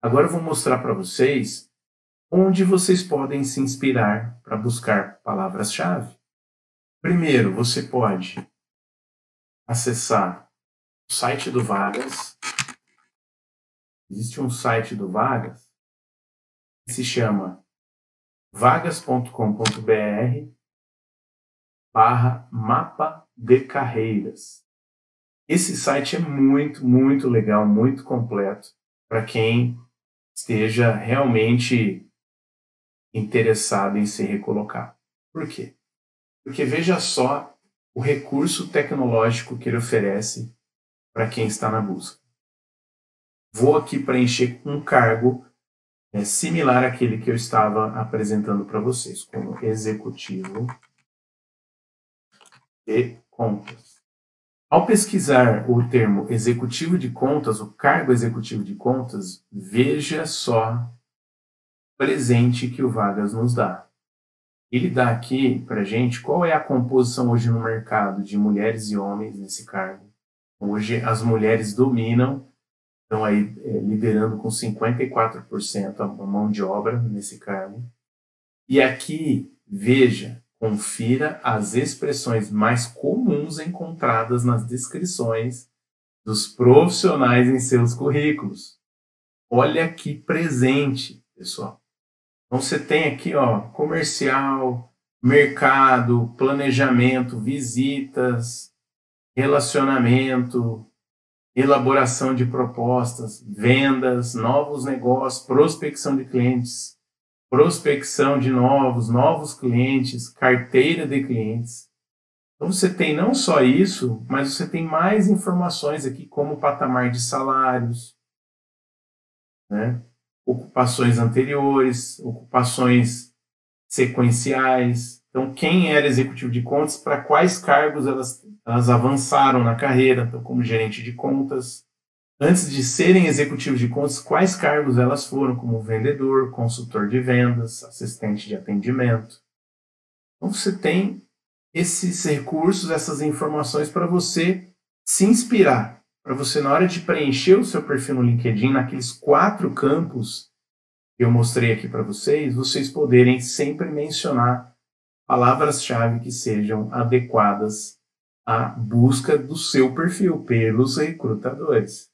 Agora eu vou mostrar para vocês onde vocês podem se inspirar para buscar palavras-chave. Primeiro, você pode acessar o site do Vagas. Existe um site do Vagas que se chama vagas.com.br barra mapa de carreiras. Esse site é muito, muito legal, muito completo para quem esteja realmente interessado em se recolocar. Por quê? Porque veja só o recurso tecnológico que ele oferece para quem está na busca. Vou aqui preencher um cargo é, similar àquele que eu estava apresentando para vocês, como executivo de contas. Ao pesquisar o termo executivo de contas, o cargo executivo de contas, veja só presente que o Vagas nos dá. Ele dá aqui para gente qual é a composição hoje no mercado de mulheres e homens nesse cargo. Hoje as mulheres dominam, estão aí é, liderando com 54% a mão de obra nesse cargo. E aqui, veja, confira as expressões mais comuns encontradas nas descrições dos profissionais em seus currículos. Olha que presente, pessoal. Então você tem aqui, ó, comercial, mercado, planejamento, visitas, relacionamento, elaboração de propostas, vendas, novos negócios, prospecção de clientes, prospecção de novos, novos clientes, carteira de clientes. Então você tem não só isso, mas você tem mais informações aqui, como patamar de salários, né? ocupações anteriores, ocupações sequenciais. Então, quem era executivo de contas, para quais cargos elas, elas avançaram na carreira, então, como gerente de contas. Antes de serem executivos de contas, quais cargos elas foram, como vendedor, consultor de vendas, assistente de atendimento. Então, você tem esses recursos, essas informações para você se inspirar para você, na hora de preencher o seu perfil no LinkedIn, naqueles quatro campos que eu mostrei aqui para vocês, vocês poderem sempre mencionar palavras-chave que sejam adequadas à busca do seu perfil pelos recrutadores.